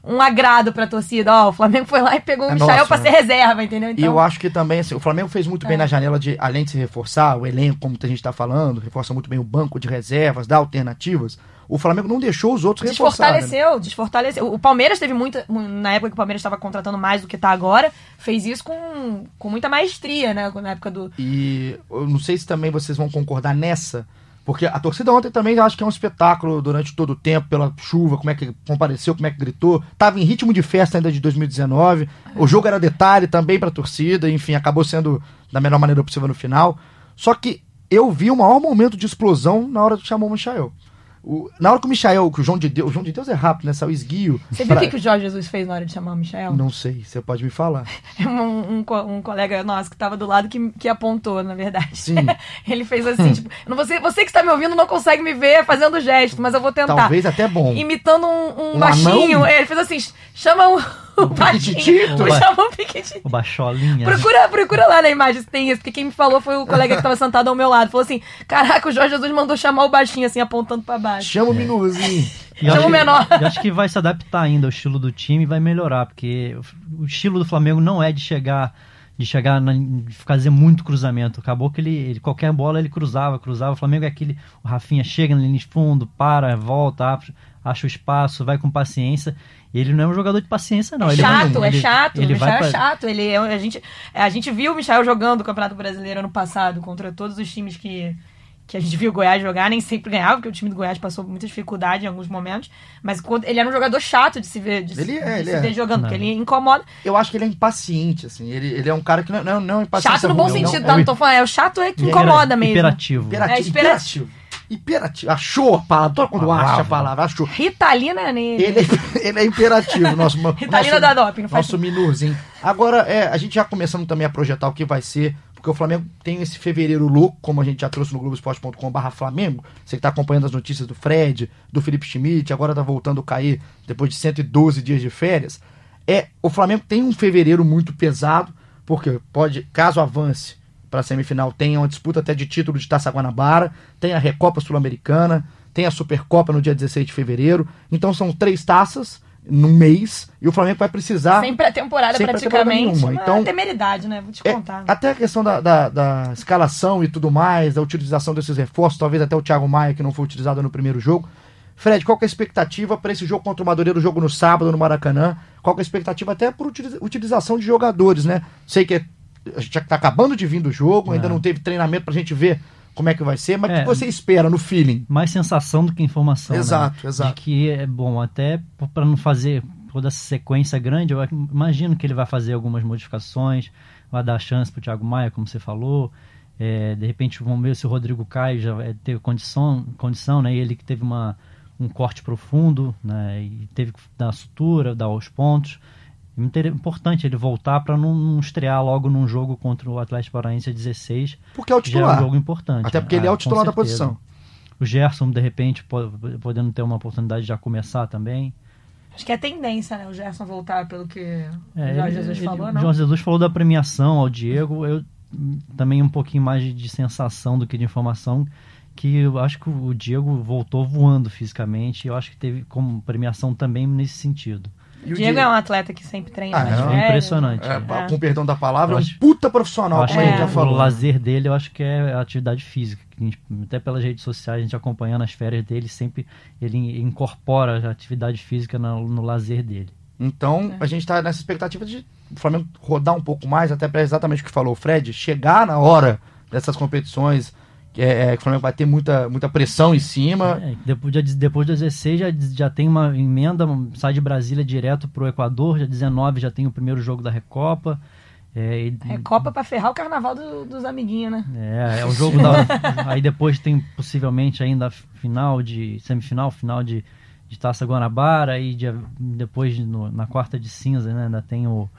um agrado pra torcida. Ó, o Flamengo foi lá e pegou o É Michel nosso, pra né? ser reserva, entendeu? E Então, eu acho que também, assim, o Flamengo fez muito É. bem na janela de, além de se reforçar, o elenco, como a gente está falando, reforça muito bem o banco de reservas, dá alternativas. O Flamengo não deixou os outros reforçarem. né? Desfortaleceu, desfortaleceu. O Palmeiras teve muita. Na época que o Palmeiras estava contratando mais do que tá agora, fez isso com, com muita maestria, né? Na época do. E eu não sei se também vocês vão concordar nessa, porque a torcida ontem também acho que é um espetáculo durante todo o tempo, pela chuva, como é que compareceu, como é que gritou. Tava em ritmo de festa ainda de 2019. O jogo era detalhe também pra torcida, enfim, acabou sendo da melhor maneira possível no final. Só que eu vi o maior momento de explosão na hora que chamou o Michael. O- na hora que o Michael, que o João de Deus, o João de Deus é rápido, né? Saiu esguio. Você viu o pra- que, o Jorge Jesus fez na hora de chamar o Michel? Não sei, você pode me falar. Um, um, co- um colega nosso que tava do lado que, que apontou, na verdade. Sim. Ele fez assim, tipo, você, você que está me ouvindo não consegue me ver fazendo gesto, mas eu vou tentar. Talvez até bom. Imitando um, um Um baixinho. anão? É, Ele fez assim, chama o, o baixinho. piquitito? Chama o piquitito. O Bacholinha. Procura, procura lá na imagem se tem isso, porque quem me falou foi o colega que tava sentado ao meu lado. Falou assim: Caraca, o Jorge Jesus mandou chamar o baixinho, assim, apontando pra baixo. Chama o Minuzinho. E eu Chama acho o que- menor. Eu acho que vai se adaptar ainda ao estilo do time e vai melhorar, porque o estilo do Flamengo não é de chegar de chegar na, de fazer muito cruzamento. Acabou que ele, ele- qualquer bola ele cruzava, cruzava. O Flamengo é aquele, o Rafinha chega na linha de fundo, para, volta, acha o espaço, vai com paciência. E ele não é um jogador de paciência não. É ele chato, vai, é ele- chato. Ele o Michel é pra- chato. Ele é, a, gente, a gente viu o Michel jogando o Campeonato Brasileiro ano passado contra todos os times que, que a gente viu o Goiás jogar. Nem sempre ganhava, porque o time do Goiás passou muita dificuldade em alguns momentos. Mas quando- ele era um jogador chato de se ver, de, se- Ele é, de ele se é. ver jogando, Não. porque ele incomoda. Eu acho que ele é impaciente, assim. Ele, ele é um cara que não, não, não é impaciente. Chato no bom sentido, tá? Não tô falando. É, o chato é que incomoda mesmo. Imperativo. Imperativo. É, imperativo. Imperativo. Achou a palavra. Todo quando Palavra. acha a palavra, achou. Ritalina nele. Ele, é- ele é imperativo, nosso, Ritalina da doping, não faz nosso Minurzinho. Agora, é, a gente já começando também a projetar o que vai ser, porque o Flamengo tem esse fevereiro louco, como a gente já trouxe no Globoesporte.com.br Flamengo. Você que tá acompanhando as notícias do Fred, do Felipe Schmidt, agora tá voltando a cair depois de 112 dias de férias. É, o Flamengo tem um fevereiro muito pesado, porque pode, caso avance para a semifinal, tem uma disputa até de título de Taça Guanabara, tem a Recopa Sul-Americana, tem a Supercopa no dia 16 de fevereiro. Então são três taças num mês e o Flamengo vai precisar. Sem pré-temporada, praticamente. Uma Então- temeridade, né? Vou te É, contar. até a questão da, da, da escalação e tudo mais, da utilização desses reforços, talvez até o Thiago Maia, que não foi utilizado no primeiro jogo. Fred, qual que é a expectativa para esse jogo contra o Madureira, o jogo no sábado no Maracanã? Qual que é a expectativa até por utiliza- utilização de jogadores, né? Sei que é- a gente já tá acabando de vir do jogo, ainda É. não teve treinamento pra gente ver como é que vai ser, mas o É. que você espera no feeling? mais sensação do que informação. Exato, né? exato. De que é bom, até para não fazer toda essa sequência grande, eu imagino que ele vai fazer algumas modificações, vai dar chance pro Thiago Maia, como você falou. É, de repente vamos ver se o Rodrigo Caio já vai ter condição, condição né? Ele que teve uma, um corte profundo, né? E teve que dar a sutura, dar os pontos. É importante ele voltar para não, não, estrear logo num jogo contra o Atlético Paranaense 16. Porque é o titular. é um jogo importante. Até porque ele é o titular da posição. O Gerson, de repente, podendo ter uma oportunidade de já começar também. Acho que é tendência, né? O Gerson voltar, pelo que é, o Jorge Jesus ele, falou, não? Jorge Jesus falou da premiação ao Diego. Eu também um pouquinho mais de, de sensação do que de informação que eu acho que o Diego voltou voando fisicamente. Eu acho que teve como premiação também nesse sentido. E o Diego, Diego, é um atleta que sempre treina ah, é impressionante. É, é. Com perdão da palavra, é um puta profissional, como a gente já falou. O lazer dele eu acho que é a atividade física. Gente, até pelas redes sociais, a gente acompanhando as férias dele, sempre ele incorpora a atividade física no, no lazer dele. Então, é. a gente está nessa expectativa de o Flamengo rodar um pouco mais, até para exatamente o que falou o Fred, chegar na hora dessas competições, é, é, que o Flamengo vai ter muita, muita pressão em cima. É, depois, de, depois do 16 já, já tem uma emenda, sai de Brasília direto para o Equador, já 19 já tem o primeiro jogo da Recopa. É, e, Recopa para ferrar o carnaval do, dos amiguinhos, né? É, é o jogo da. aí depois tem possivelmente ainda final de. semifinal, final de, de Taça Guanabara, e de, depois no, na quarta de cinza, né? Ainda tem o,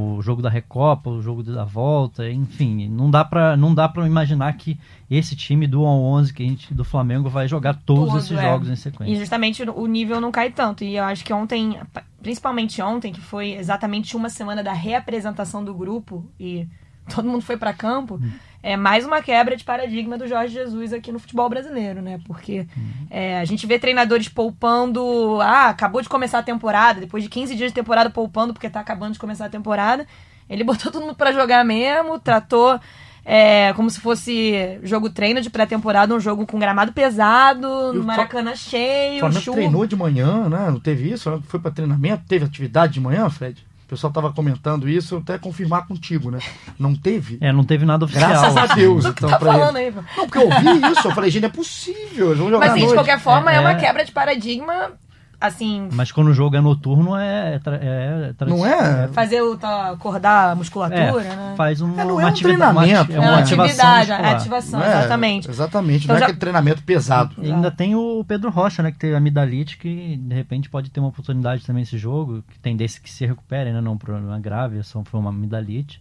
o jogo da Recopa, o jogo da volta, enfim, não dá para não dá para imaginar que esse time do 11 que a gente do Flamengo vai jogar todos Todo, esses é. jogos em sequência. E justamente o nível não cai tanto. E eu acho que ontem, principalmente ontem, que foi exatamente uma semana da reapresentação do grupo e todo mundo foi para campo, hum. É mais uma quebra de paradigma do Jorge Jesus aqui no futebol brasileiro, né? Porque hum. é, a gente vê treinadores poupando. Ah, acabou de começar a temporada, depois de 15 dias de temporada poupando porque tá acabando de começar a temporada. Ele botou todo mundo para jogar mesmo, tratou é, como se fosse jogo treino de pré-temporada, um jogo com gramado pesado, no Maracanã cheio. Flamengo treinou de manhã, né? Não teve isso? Foi para treinamento? Teve atividade de manhã, Fred? O pessoal estava comentando isso, até confirmar contigo, né? Não teve? É, não teve nada oficial. Graças a Deus, então, tá pra ele. Aí, não, porque eu ouvi isso, eu falei, gente, é possível, Mas, assim, de qualquer forma, é, é uma quebra de paradigma assim. Mas quando o jogo é noturno é. é, é não é? Fazer o tá, acordar a musculatura, é, né? Faz um, é, não é um treinamento. é uma atividade, é ativação, é, exatamente. Exatamente, então não já... é aquele treinamento pesado. E ainda tem o Pedro Rocha, né? Que tem amidalite, que de repente pode ter uma oportunidade também nesse jogo, que tem desse que se recupere, né? Não um problema grave, só foi uma amidalite.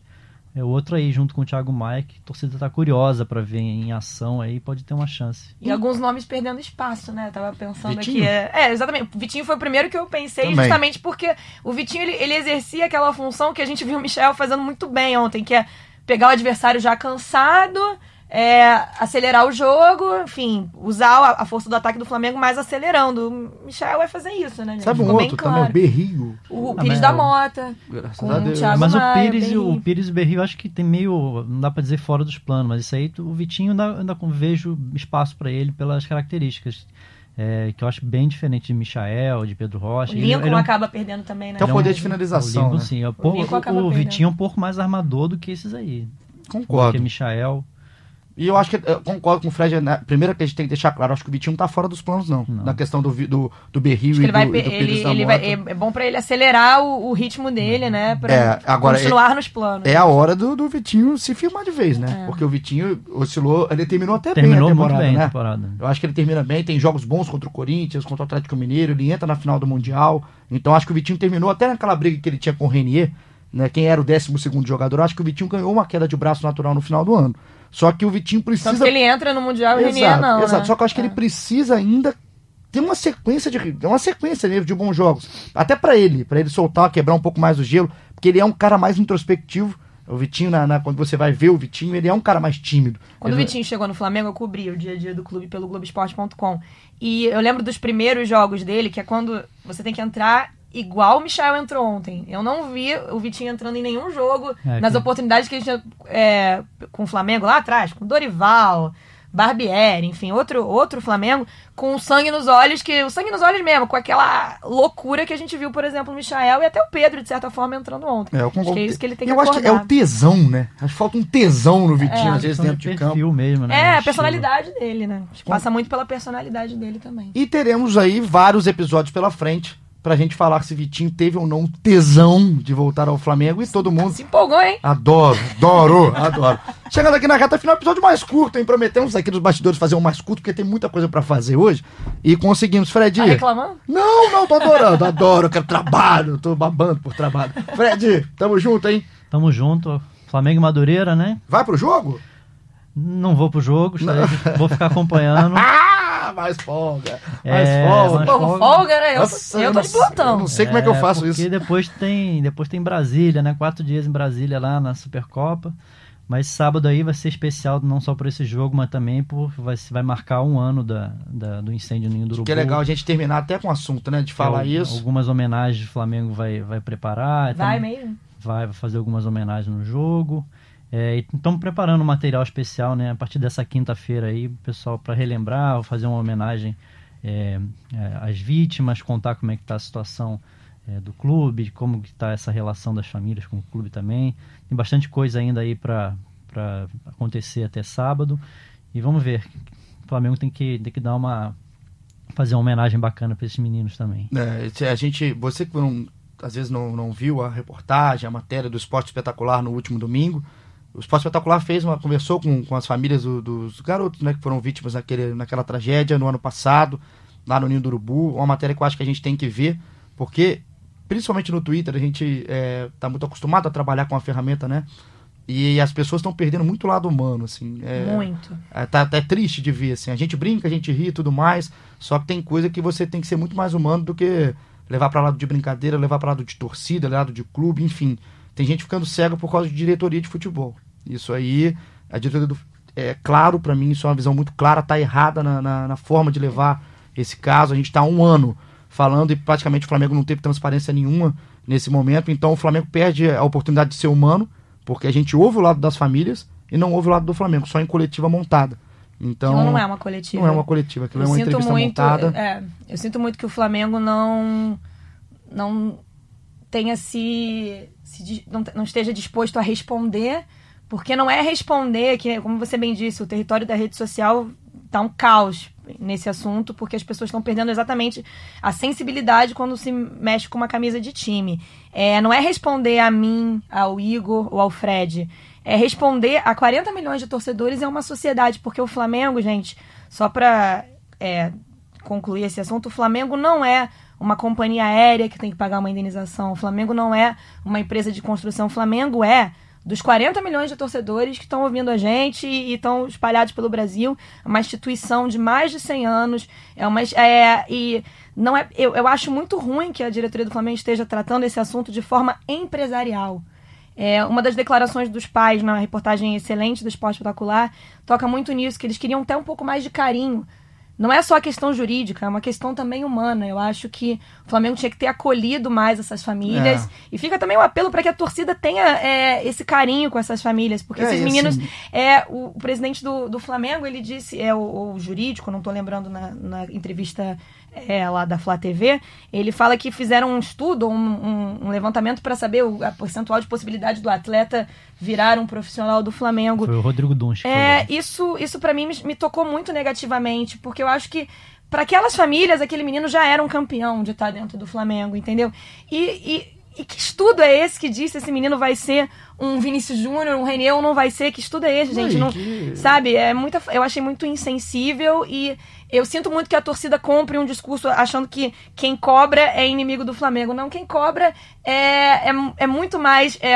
É outro aí, junto com o Thiago Maia, que a torcida tá curiosa para ver em ação aí, pode ter uma chance. E alguns nomes perdendo espaço, né? Eu tava pensando Vitinho? aqui. É, é, exatamente. O Vitinho foi o primeiro que eu pensei, Também. justamente porque o Vitinho ele, ele exercia aquela função que a gente viu o Michel fazendo muito bem ontem, que é pegar o adversário já cansado é, acelerar o jogo, enfim, usar a, a, força do ataque do Flamengo mais acelerando. O Michel vai fazer isso, né? Gente? Sabe um outro claro. também, o Berrio. O, o Pires da Mota. Com Deus. O Thiago mas Maia, o Pires, e o Pires e o Berrio acho que tem meio, não dá para dizer fora dos planos, mas isso aí o Vitinho ainda, ainda vejo espaço para ele pelas características. É, que eu acho bem diferente de Michael, de Pedro Rocha. O Lincoln ele, ele é um, acaba perdendo também, né? Tem o poder de finalização. O, Lincoln, né? sim, é o, o, o Vitinho é um pouco mais armador do que esses aí. Concordo. Porque Michael. E eu acho que eu concordo com o Fred. Né? Primeiro que a gente tem que deixar claro, acho que o Vitinho não tá fora dos planos, não. não. Na questão do, do, do Berril e do, vai, do, do ele, ele vai, É bom para ele acelerar o, o, ritmo dele, né? Pra é, agora continuar é, nos planos. É a hora do, do Vitinho se firmar de vez, né? É. Porque o Vitinho oscilou, ele terminou até terminou bem a temporada, bem né? A temporada. Eu acho que ele termina bem, tem jogos bons contra o Corinthians, contra o Atlético Mineiro, ele entra na final do Mundial. Então acho que o Vitinho terminou até naquela briga que ele tinha com o Renier, né? Quem era o 12 segundo jogador, acho que o Vitinho ganhou uma queda de braço natural no final do ano. Só que o Vitinho precisa. Só que ele entra no Mundial e o Renier não. Exato. Né? Só que eu acho que é. ele precisa ainda ter uma sequência de. uma sequência de bons jogos. Até para ele, para ele soltar, quebrar um pouco mais o gelo. Porque ele é um cara mais introspectivo. O Vitinho, na, na, quando você vai ver o Vitinho, ele é um cara mais tímido. Quando ele... o Vitinho chegou no Flamengo, eu cobri o dia a dia do clube pelo Globoesporte.com. E eu lembro dos primeiros jogos dele, que é quando você tem que entrar igual o Michel entrou ontem. Eu não vi o Vitinho entrando em nenhum jogo é, nas que... oportunidades que ele tinha é, com o Flamengo lá atrás, com Dorival, Barbieri, enfim, outro, outro Flamengo, com sangue nos olhos, que o sangue nos olhos mesmo, com aquela loucura que a gente viu, por exemplo, o Michael e até o Pedro, de certa forma, entrando ontem. É, eu acho que é isso que ele tem que Eu acordar. acho que é o tesão, né? Acho que falta um tesão no Vitinho, é, às vezes, dentro de campo. mesmo, né? É, a personalidade dele, né? Acho que passa muito pela personalidade dele também. E teremos aí vários episódios pela frente pra gente falar se Vitinho teve ou não um tesão de voltar ao Flamengo e todo mundo. Se empolgou, hein? Adoro, adoro, adoro. Chegando aqui na reta final, episódio mais curto, hein? Prometemos aqui nos bastidores fazer um mais curto, porque tem muita coisa pra fazer hoje. E conseguimos, Fred. Tá reclamando? Não, não, tô adorando, adoro, quero trabalho, tô babando por trabalho. Fred, tamo junto, hein? Tamo junto. Flamengo e Madureira, né? Vai pro jogo? Não vou pro jogo, vou ficar acompanhando. Ah, mais folga, mais É, folga. mais Pô, folga, né? Eu, Nossa, eu tô não de sei- Eu plantão. não sei como é que eu faço porque isso. depois tem, depois tem Brasília, né? Quatro dias em Brasília lá na Supercopa. Mas sábado aí vai ser especial não só por esse jogo, mas também por vai, vai marcar um ano da, da- do incêndio no Ninho do Urubu. Que é legal a gente terminar até com o assunto, né? De falar Al- isso. Algumas homenagens o Flamengo vai, vai preparar. Vai Então, mesmo? vai vai fazer algumas homenagens no jogo. É, estamos preparando um material especial, né? A partir dessa quinta-feira aí, pessoal, para relembrar, fazer uma homenagem é, é, às vítimas, contar como é que está a situação é, do clube, como que está essa relação das famílias com o clube também. Tem bastante coisa ainda aí para acontecer até sábado. E vamos ver. O Flamengo tem que, tem que dar uma fazer uma homenagem bacana para esses meninos também. É, a gente, você que às vezes não, não viu a reportagem, a matéria do Esporte Espetacular no último domingo, o Esporte Espetacular fez uma, conversou com, com as famílias do- dos garotos né, que foram vítimas naquele, naquela tragédia no ano passado, lá no Ninho do Urubu. Uma matéria que eu acho que a gente tem que ver, porque, principalmente no Twitter, a gente está muito acostumado a trabalhar com a ferramenta, né? E as pessoas estão perdendo muito o lado humano, assim. É, Muito. é, tá até triste de ver, assim. A gente brinca, a gente ri e tudo mais, só que tem coisa que você tem que ser muito mais humano do que levar pra lado de brincadeira, levar pra lado de torcida, lado de clube, enfim. Tem gente ficando cega por causa de diretoria de futebol. Isso aí, a diretoria do. É claro pra mim, isso é uma visão muito clara, tá errada na, na, na forma de levar esse caso. A gente tá há um ano falando e praticamente o Flamengo não teve transparência nenhuma nesse momento, então o Flamengo perde a oportunidade de ser humano, porque a gente ouve o lado das famílias e não ouve o lado do Flamengo, só em coletiva montada. Então, Aquilo não é uma coletiva. não é uma coletiva, aquilo eu é uma sinto entrevista muito, montada. é, eu sinto muito que o Flamengo não não tenha se, se não, não esteja disposto a responder, porque não é responder que, como você bem disse, o território da rede social tá um caos nesse assunto, porque as pessoas estão perdendo exatamente a sensibilidade quando se mexe com uma camisa de time. É, não é responder a mim, ao Igor ou ao Fred. É responder a 40 milhões de torcedores em uma sociedade, porque o Flamengo, gente, só para concluir esse assunto, o Flamengo não é uma companhia aérea que tem que pagar uma indenização. O Flamengo não é uma empresa de construção. O Flamengo é dos 40 milhões de torcedores que estão ouvindo a gente e estão espalhados pelo Brasil, é uma instituição de mais de 100 anos, é uma é, e não é eu, eu acho muito ruim que a diretoria do Flamengo esteja tratando esse assunto de forma empresarial. É, uma das declarações dos pais na reportagem excelente do Esporte Espetacular toca muito nisso, que eles queriam ter um pouco mais de carinho não é só a questão jurídica, é uma questão também humana. Eu acho que o Flamengo tinha que ter acolhido mais essas famílias. É. E fica também o apelo para que a torcida tenha é, esse carinho com essas famílias. Porque É, esses meninos. É, o, o presidente do, do Flamengo, ele disse, é o, o jurídico, não estou lembrando na, na entrevista é, lá da Flá TV, ele fala que fizeram um estudo, um, um- um levantamento para saber o a percentual de possibilidade do atleta virar um profissional do Flamengo. Foi o Rodrigo que É, isso, isso para mim me, me tocou muito negativamente, porque eu acho que para aquelas famílias aquele menino já era um campeão de estar dentro do Flamengo, entendeu? E, e, e que estudo é esse que disse esse menino vai ser um Vinícius Júnior, um René ou não vai ser? Que estudo é esse, gente? Não, e Não, que- Sabe? É muita, eu achei muito insensível e eu sinto muito que a torcida compre um discurso achando que quem cobra é inimigo do Flamengo. Não, quem cobra é, é, é muito mais é,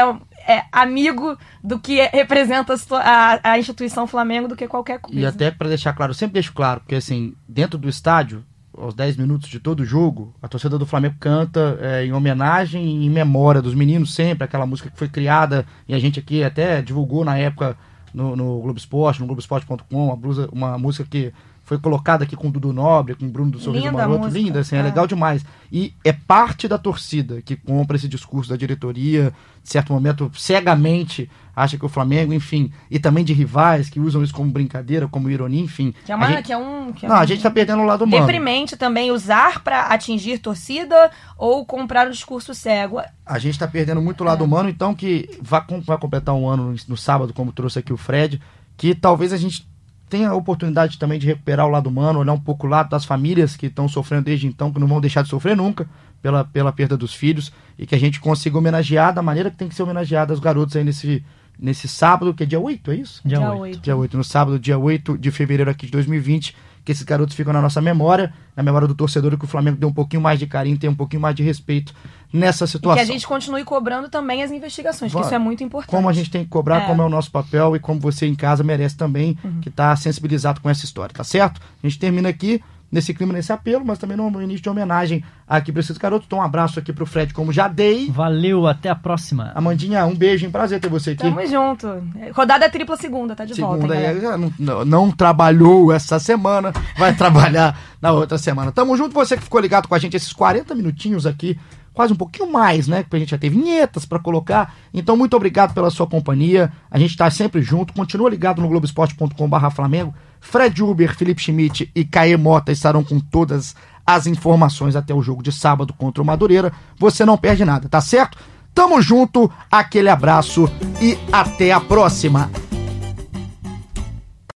é amigo do que representa a a, a instituição Flamengo do que qualquer coisa. E até pra deixar claro, eu sempre deixo claro, porque assim, dentro do estádio, aos 10 minutos de todo jogo, a torcida do Flamengo canta é, em homenagem e em memória dos meninos sempre, aquela música que foi criada e a gente aqui até divulgou na época no, no Globo Esporte, no Globoesporte.com, uma, uma música que foi colocada aqui com o Dudu Nobre, com o Bruno do Sorriso Linda Maroto, música, linda, assim, é é. legal demais. E é parte da torcida que compra esse discurso da diretoria, de certo momento, cegamente acha que o Flamengo, enfim, e também de rivais que usam isso como brincadeira, como ironia, enfim. Que é, A uma, gente- que é um. Que é Não, um- a gente tá perdendo o lado humano. Deprimente também usar pra atingir torcida ou comprar um discurso cego. A gente tá perdendo muito o lado humano, então que vai, vai completar um ano no, no sábado, como trouxe aqui o Fred, que talvez a gente tenha a oportunidade também de recuperar o lado humano, olhar um pouco o lado das famílias que estão sofrendo desde então, que não vão deixar de sofrer nunca, pela, pela perda dos filhos e que a gente consiga homenagear da maneira que tem que ser homenageada os garotos aí nesse, nesse sábado, que é dia 8, é isso? Dia, Dia 8. oito. Dia 8, no sábado, dia 8 de fevereiro aqui de 2020, que esses garotos ficam na nossa memória, na memória do torcedor, e que o Flamengo dê um pouquinho mais de carinho, tem um pouquinho mais de respeito nessa E que situação. a gente continue cobrando também as investigações, que isso é muito importante. Como a gente tem que cobrar, É. como é o nosso papel e como você em casa merece também, que tá sensibilizado com essa história, tá certo? A gente termina aqui nesse clima, nesse apelo, mas também no início de homenagem aqui para esses garotos. Então, um abraço aqui pro Fred, como já dei. Valeu, até a próxima. Amandinha, um beijo, hein? Prazer ter você aqui. Tamo junto. Rodada tripla segunda, tá de volta, Segunda hein, aí, galera? já não, não- trabalhou essa semana, vai trabalhar na outra semana. Tamo junto, você que ficou ligado com a gente esses 40 minutinhos aqui, quase um pouquinho mais, né? Porque a gente já teve vinhetas pra colocar. Então, muito obrigado pela sua companhia. A gente tá sempre junto. Continua ligado no globesport.com.br Flamengo. Fred Uber, Felipe Schmidt e Caê Mota estarão com todas as informações até o jogo de sábado contra o Madureira. Você não perde nada, tá certo? Tamo junto, aquele abraço e até a próxima.